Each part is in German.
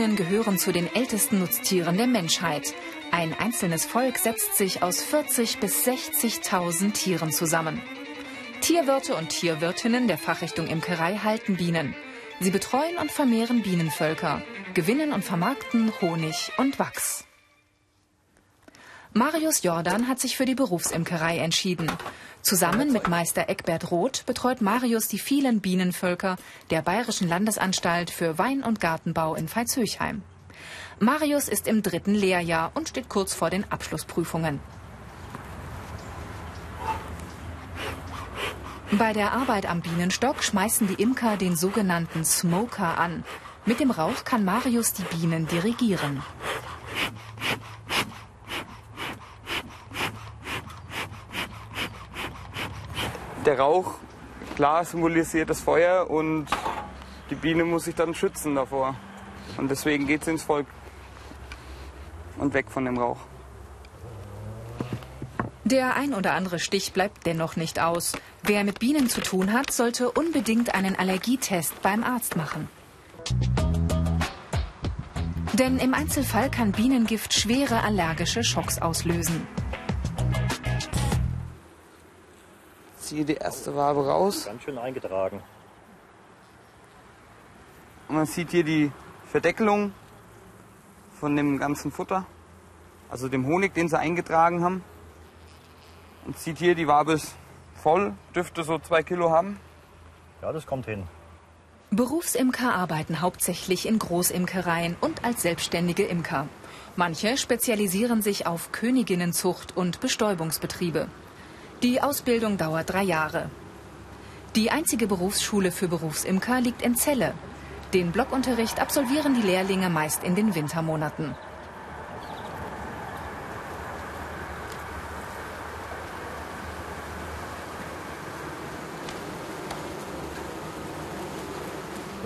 Honigbienen gehören zu den ältesten Nutztieren der Menschheit. Ein einzelnes Volk setzt sich aus 40 bis 60.000 Tieren zusammen. Tierwirte und Tierwirtinnen der Fachrichtung Imkerei halten Bienen. Sie betreuen und vermehren Bienenvölker, gewinnen und vermarkten Honig und Wachs. Marius Jordan hat sich für die Berufsimkerei entschieden. Zusammen mit Meister Eckbert Roth betreut Marius die vielen Bienenvölker der Bayerischen Landesanstalt für Wein- und Gartenbau in Veitshöchheim. Marius ist im dritten Lehrjahr und steht kurz vor den Abschlussprüfungen. Bei der Arbeit am Bienenstock schmeißen die Imker den sogenannten Smoker an. Mit dem Rauch kann Marius die Bienen dirigieren. Der Rauch, klar, symbolisiert das Feuer und die Biene muss sich dann schützen davor. Und deswegen geht sie ins Volk und weg von dem Rauch. Der ein oder andere Stich bleibt dennoch nicht aus. Wer mit Bienen zu tun hat, sollte unbedingt einen Allergietest beim Arzt machen. Denn im Einzelfall kann Bienengift schwere allergische Schocks auslösen. Ziehe die erste Wabe raus. Ganz schön eingetragen. Und man sieht hier die Verdeckelung von dem ganzen Futter, also dem Honig, den sie eingetragen haben. Und sieht hier, die Wabe ist voll, dürfte so zwei Kilo haben. Ja, das kommt hin. Berufsimker arbeiten hauptsächlich in Großimkereien und als selbstständige Imker. Manche spezialisieren sich auf Königinnenzucht und Bestäubungsbetriebe. Die Ausbildung dauert drei Jahre. Die einzige Berufsschule für Berufsimker liegt in Celle. Den Blockunterricht absolvieren die Lehrlinge meist in den Wintermonaten.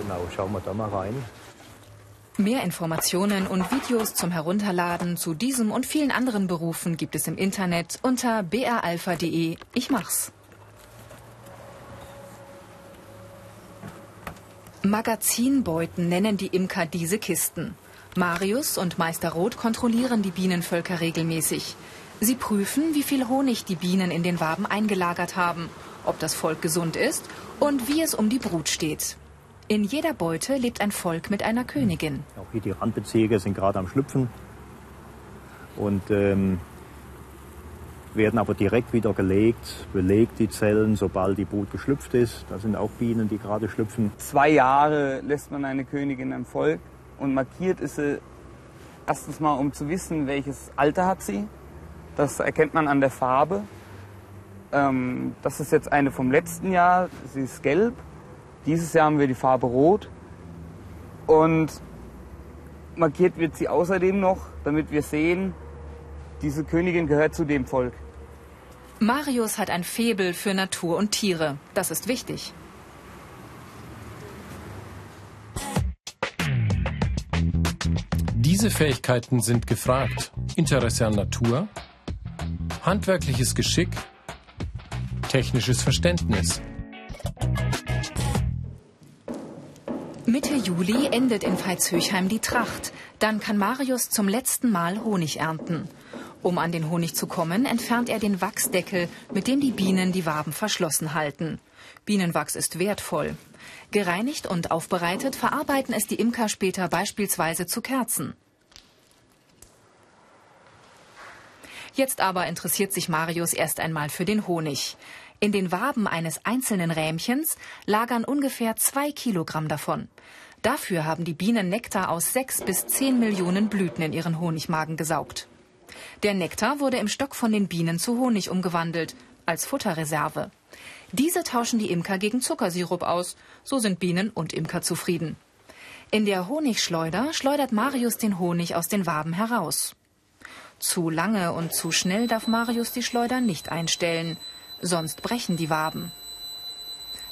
Genau, schauen wir da mal rein. Mehr Informationen und Videos zum Herunterladen zu diesem und vielen anderen Berufen gibt es im Internet unter bralpha.de. Ich mach's. Magazinbeuten nennen die Imker diese Kisten. Marius und Meister Roth kontrollieren die Bienenvölker regelmäßig. Sie prüfen, wie viel Honig die Bienen in den Waben eingelagert haben, ob das Volk gesund ist und wie es um die Brut steht. In jeder Beute lebt ein Volk mit einer Königin. Auch hier die Randbezirke sind gerade am Schlüpfen und ähm, werden aber direkt wieder gelegt, belegt die Zellen, sobald die Brut geschlüpft ist. Da sind auch Bienen, die gerade schlüpfen. Zwei Jahre lässt man eine Königin im Volk und markiert ist sie erstens mal, um zu wissen, welches Alter hat sie. Das erkennt man an der Farbe. Ähm, das ist jetzt eine vom letzten Jahr, sie ist gelb. Dieses Jahr haben wir die Farbe rot. Und markiert wird sie außerdem noch, damit wir sehen, diese Königin gehört zu dem Volk. Marius hat ein Faible für Natur und Tiere. Das ist wichtig. Diese Fähigkeiten sind gefragt. Interesse an Natur, handwerkliches Geschick, technisches Verständnis. Juli endet in Veitshöchheim die Tracht. Dann kann Marius zum letzten Mal Honig ernten. Um an den Honig zu kommen, entfernt er den Wachsdeckel, mit dem die Bienen die Waben verschlossen halten. Bienenwachs ist wertvoll. Gereinigt und aufbereitet verarbeiten es die Imker später beispielsweise zu Kerzen. Jetzt aber interessiert sich Marius erst einmal für den Honig. In den Waben eines einzelnen Rähmchens lagern ungefähr zwei Kilogramm davon. Dafür haben die Bienen Nektar aus sechs bis zehn Millionen Blüten in ihren Honigmagen gesaugt. Der Nektar wurde im Stock von den Bienen zu Honig umgewandelt, als Futterreserve. Diese tauschen die Imker gegen Zuckersirup aus. So sind Bienen und Imker zufrieden. In der Honigschleuder schleudert Marius den Honig aus den Waben heraus. Zu lange und zu schnell darf Marius die Schleuder nicht einstellen, sonst brechen die Waben.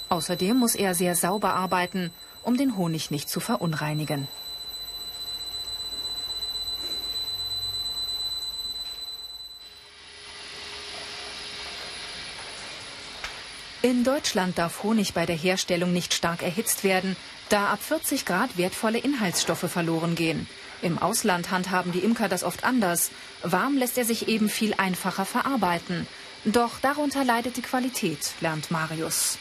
Außerdem muss er sehr sauber arbeiten, um den Honig nicht zu verunreinigen. In Deutschland darf Honig bei der Herstellung nicht stark erhitzt werden, da ab 40 Grad wertvolle Inhaltsstoffe verloren gehen. Im Ausland handhaben die Imker das oft anders. Warm lässt er sich eben viel einfacher verarbeiten. Doch darunter leidet die Qualität, lernt Marius.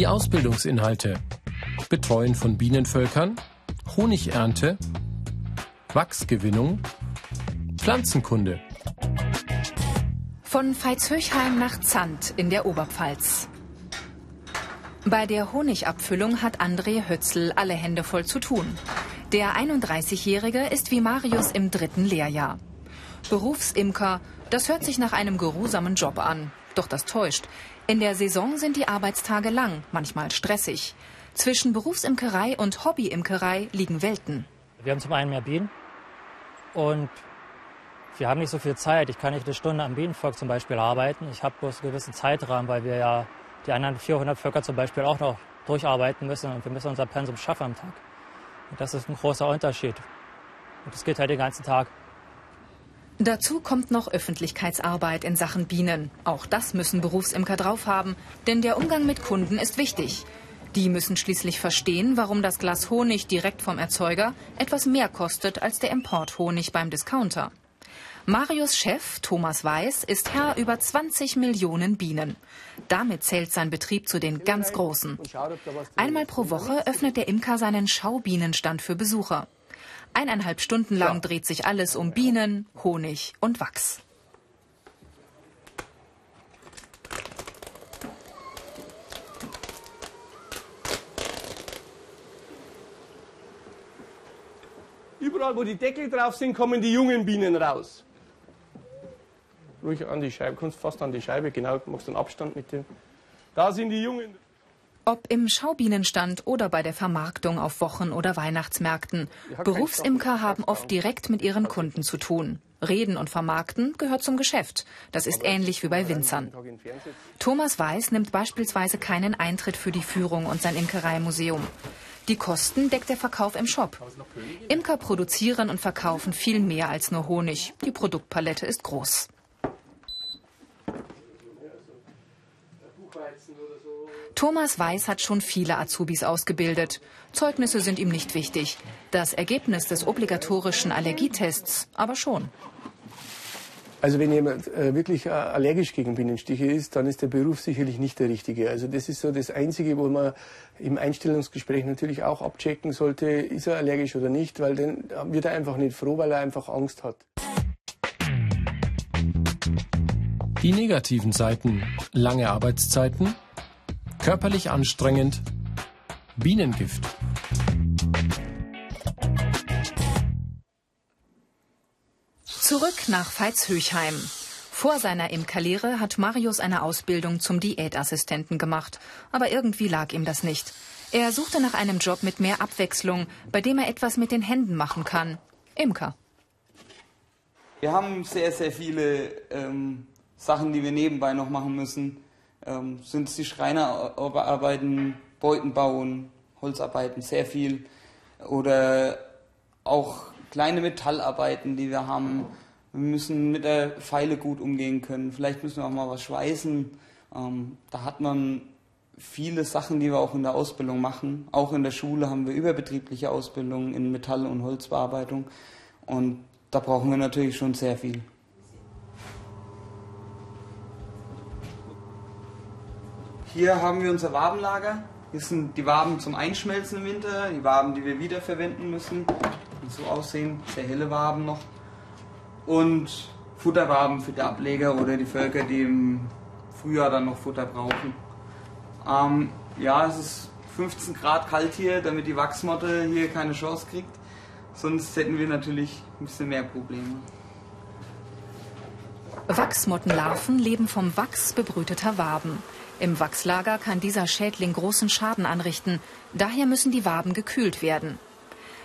Die Ausbildungsinhalte. Betreuen von Bienenvölkern, Honigernte, Wachsgewinnung, Pflanzenkunde. Von Veitshöchheim nach Zandt in der Oberpfalz. Bei der Honigabfüllung hat André Hötzl alle Hände voll zu tun. Der 31-Jährige ist wie Marius im dritten Lehrjahr. Berufsimker, das hört sich nach einem geruhsamen Job an. Doch das täuscht. In der Saison sind die Arbeitstage lang, manchmal stressig. Zwischen Berufsimkerei und Hobbyimkerei liegen Welten. Wir haben zum einen mehr Bienen und wir haben nicht so viel Zeit. Ich kann nicht eine Stunde am Bienenvolk zum Beispiel arbeiten. Ich habe bloß einen gewissen Zeitrahmen, weil wir ja die anderen 400 Völker zum Beispiel auch noch durcharbeiten müssen und wir müssen unser Pensum schaffen am Tag. Und das ist ein großer Unterschied. Und das geht halt den ganzen Tag. Dazu kommt noch Öffentlichkeitsarbeit in Sachen Bienen. Auch das müssen Berufsimker drauf haben, denn der Umgang mit Kunden ist wichtig. Die müssen schließlich verstehen, warum das Glas Honig direkt vom Erzeuger etwas mehr kostet als der Importhonig beim Discounter. Marius Chef, Thomas Weiß, ist Herr über 20 Millionen Bienen. Damit zählt sein Betrieb zu den ganz Großen. Einmal pro Woche öffnet der Imker seinen Schaubienenstand für Besucher. Eineinhalb Stunden lang dreht sich alles um Bienen, Honig und Wachs. Überall, wo die Deckel drauf sind, kommen die jungen Bienen raus ruhig an die Scheibe, kommst fast an die Scheibe, genau, machst einen Abstand mit dem. Da sind die Jungen. Ob im Schaubienenstand oder bei der Vermarktung auf Wochen- oder Weihnachtsmärkten, Berufsimker haben oft direkt mit ihren Kunden zu tun. Reden und Vermarkten gehört zum Geschäft. Das ist ähnlich wie bei Winzern. Thomas Weiß nimmt beispielsweise keinen Eintritt für die Führung und sein Imkereimuseum. Die Kosten deckt der Verkauf im Shop. Imker produzieren und verkaufen viel mehr als nur Honig. Die Produktpalette ist groß. Thomas Weiß hat schon viele Azubis ausgebildet. Zeugnisse sind ihm nicht wichtig. Das Ergebnis des obligatorischen Allergietests aber schon. Also wenn jemand äh, wirklich äh, allergisch gegen Bienenstiche ist, dann ist der Beruf sicherlich nicht der richtige. Also das ist so das Einzige, wo man im Einstellungsgespräch natürlich auch abchecken sollte, ist er allergisch oder nicht, weil dann wird er einfach nicht froh, weil er einfach Angst hat. Die negativen Seiten, lange Arbeitszeiten, Körperlich anstrengend. Bienengift. Zurück nach Veitshöchheim. Vor seiner Imkerlehre hat Marius eine Ausbildung zum Diätassistenten gemacht. Aber irgendwie lag ihm das nicht. Er suchte nach einem Job mit mehr Abwechslung, bei dem er etwas mit den Händen machen kann. Imker. Wir haben sehr, sehr viele ähm, Sachen, die wir nebenbei noch machen müssen ähm, sind es die Schreinerarbeiten, Beuten bauen, Holzarbeiten, sehr viel. Oder auch kleine Metallarbeiten, die wir haben. Wir müssen mit der Pfeile gut umgehen können. Vielleicht müssen wir auch mal was schweißen. Ähm, da hat man viele Sachen, die wir auch in der Ausbildung machen. Auch in der Schule haben wir überbetriebliche Ausbildungen in Metall- und Holzbearbeitung. Und da brauchen wir natürlich schon sehr viel. Hier haben wir unser Wabenlager. Hier sind die Waben zum Einschmelzen im Winter, die Waben, die wir wiederverwenden müssen, die so aussehen, sehr helle Waben noch. Und Futterwaben für die Ableger oder die Völker, die im Frühjahr dann noch Futter brauchen. Ähm, ja, es ist 15 Grad kalt hier, damit die Wachsmotte hier keine Chance kriegt. Sonst hätten wir natürlich ein bisschen mehr Probleme. Wachsmottenlarven leben vom Wachs bebrüteter Waben. Im Wachslager kann dieser Schädling großen Schaden anrichten. Daher müssen die Waben gekühlt werden.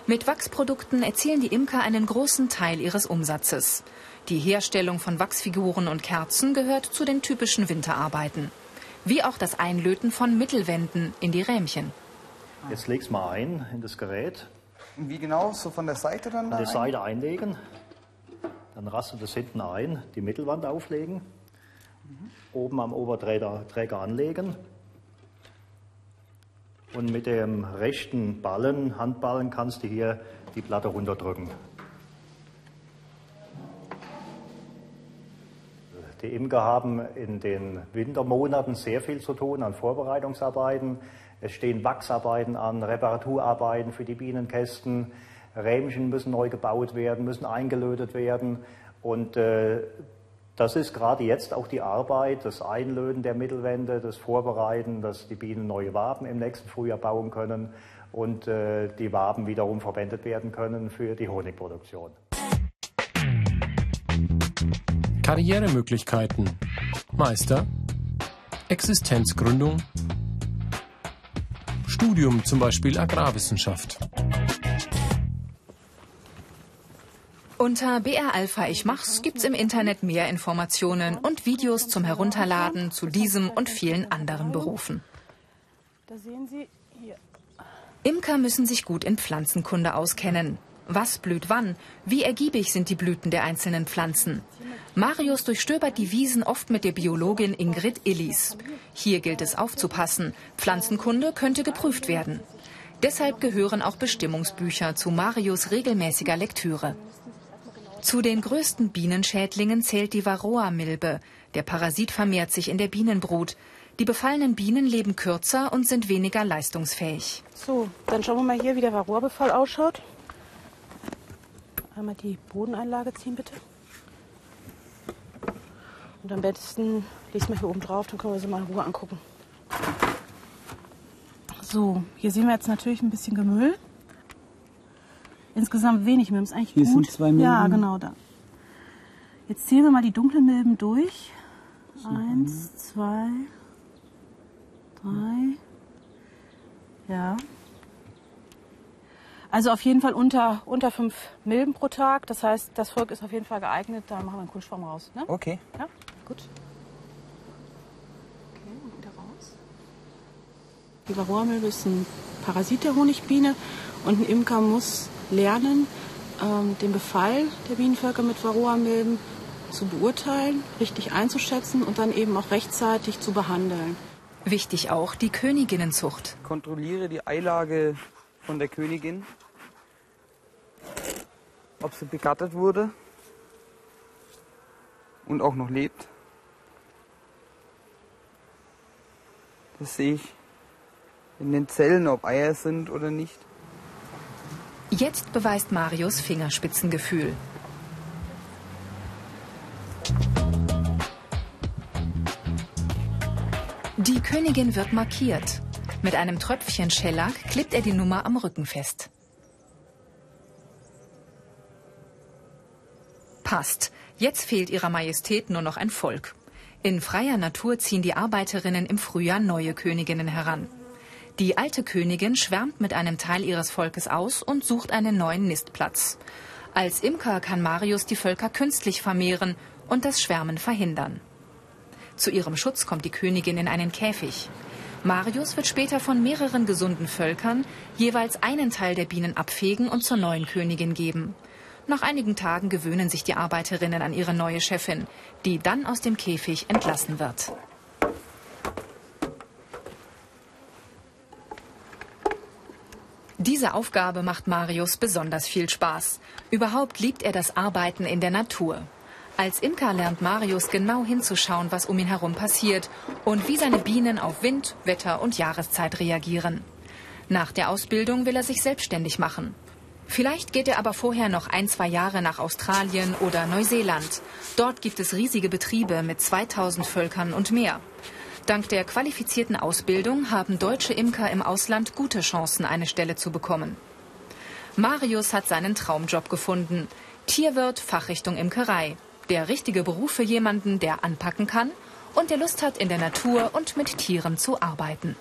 Mit Wachsprodukten erzielen die Imker einen großen Teil ihres Umsatzes. Die Herstellung von Wachsfiguren und Kerzen gehört zu den typischen Winterarbeiten. Wie auch das Einlöten von Mittelwänden in die Rähmchen. Jetzt leg's mal ein in das Gerät. Und wie genau? So von der Seite dann? Von der Seite einlegen. Dann rastet es hinten ein, die Mittelwand auflegen. Oben am Oberträger Träger anlegen. Und mit dem rechten Ballen, Handballen, kannst du hier die Platte runterdrücken. Die Imker haben in den Wintermonaten sehr viel zu tun an Vorbereitungsarbeiten. Es stehen Wachsarbeiten an, Reparaturarbeiten für die Bienenkästen. Rähmchen müssen neu gebaut werden, müssen eingelötet werden. Und äh, das ist gerade jetzt auch die Arbeit, das Einlöten der Mittelwände, das Vorbereiten, dass die Bienen neue Waben im nächsten Frühjahr bauen können und äh, die Waben wiederum verwendet werden können für die Honigproduktion. Karrieremöglichkeiten. Meister. Existenzgründung. Studium zum Beispiel Agrarwissenschaft. Unter BR Alpha Ich Mach's gibt's im Internet mehr Informationen und Videos zum Herunterladen zu diesem und vielen anderen Berufen. Da sehen Sie hier. Imker müssen sich gut in Pflanzenkunde auskennen. Was blüht wann? Wie ergiebig sind die Blüten der einzelnen Pflanzen? Marius durchstöbert die Wiesen oft mit der Biologin Ingrid Illis. Hier gilt es aufzupassen. Pflanzenkunde könnte geprüft werden. Deshalb gehören auch Bestimmungsbücher zu Marius regelmäßiger Lektüre. Zu den größten Bienenschädlingen zählt die Varroa-Milbe. Der Parasit vermehrt sich in der Bienenbrut. Die befallenen Bienen leben kürzer und sind weniger leistungsfähig. So, dann schauen wir mal hier, wie der Varroa-Befall ausschaut. Einmal die Bodeneinlage ziehen, bitte. Und am besten liest man hier oben drauf, dann können wir sie mal in Ruhe angucken. So, hier sehen wir jetzt natürlich ein bisschen Gemüll. Insgesamt wenig Milben, ist eigentlich Hier gut. sind zwei Milben. Ja, genau da. Jetzt zählen wir mal die dunklen Milben durch. Eins, zwei, drei. Ja. Also auf jeden Fall unter, unter fünf Milben pro Tag. Das heißt, das Volk ist auf jeden Fall geeignet. Da machen wir einen Kunstform raus. Ne? Okay. Ja, gut. Okay, und wieder raus. Die Varroa-Milbe ist ein Parasit der Honigbiene und ein Imker muss lernen, ähm, den Befall der Bienenvölker mit Varroa-Milben zu beurteilen, richtig einzuschätzen und dann eben auch rechtzeitig zu behandeln. Wichtig auch die Königinnenzucht. Kontrolliere die Eilage von der Königin, ob sie begattet wurde und auch noch lebt. Das sehe ich in den Zellen, ob Eier sind oder nicht. Jetzt beweist Marius Fingerspitzengefühl. Die Königin wird markiert. Mit einem Tröpfchen Schellack klebt er die Nummer am Rücken fest. Passt. Jetzt fehlt ihrer Majestät nur noch ein Volk. In freier Natur ziehen die Arbeiterinnen im Frühjahr neue Königinnen heran. Die alte Königin schwärmt mit einem Teil ihres Volkes aus und sucht einen neuen Nistplatz. Als Imker kann Marius die Völker künstlich vermehren und das Schwärmen verhindern. Zu ihrem Schutz kommt die Königin in einen Käfig. Marius wird später von mehreren gesunden Völkern jeweils einen Teil der Bienen abfegen und zur neuen Königin geben. Nach einigen Tagen gewöhnen sich die Arbeiterinnen an ihre neue Chefin, die dann aus dem Käfig entlassen wird. Diese Aufgabe macht Marius besonders viel Spaß. Überhaupt liebt er das Arbeiten in der Natur. Als Imker lernt Marius genau hinzuschauen, was um ihn herum passiert und wie seine Bienen auf Wind, Wetter und Jahreszeit reagieren. Nach der Ausbildung will er sich selbstständig machen. Vielleicht geht er aber vorher noch ein, zwei Jahre nach Australien oder Neuseeland. Dort gibt es riesige Betriebe mit 2000 Völkern und mehr. Dank der qualifizierten Ausbildung haben deutsche Imker im Ausland gute Chancen, eine Stelle zu bekommen. Marius hat seinen Traumjob gefunden. Tierwirt, Fachrichtung Imkerei. Der richtige Beruf für jemanden, der anpacken kann und der Lust hat, in der Natur und mit Tieren zu arbeiten.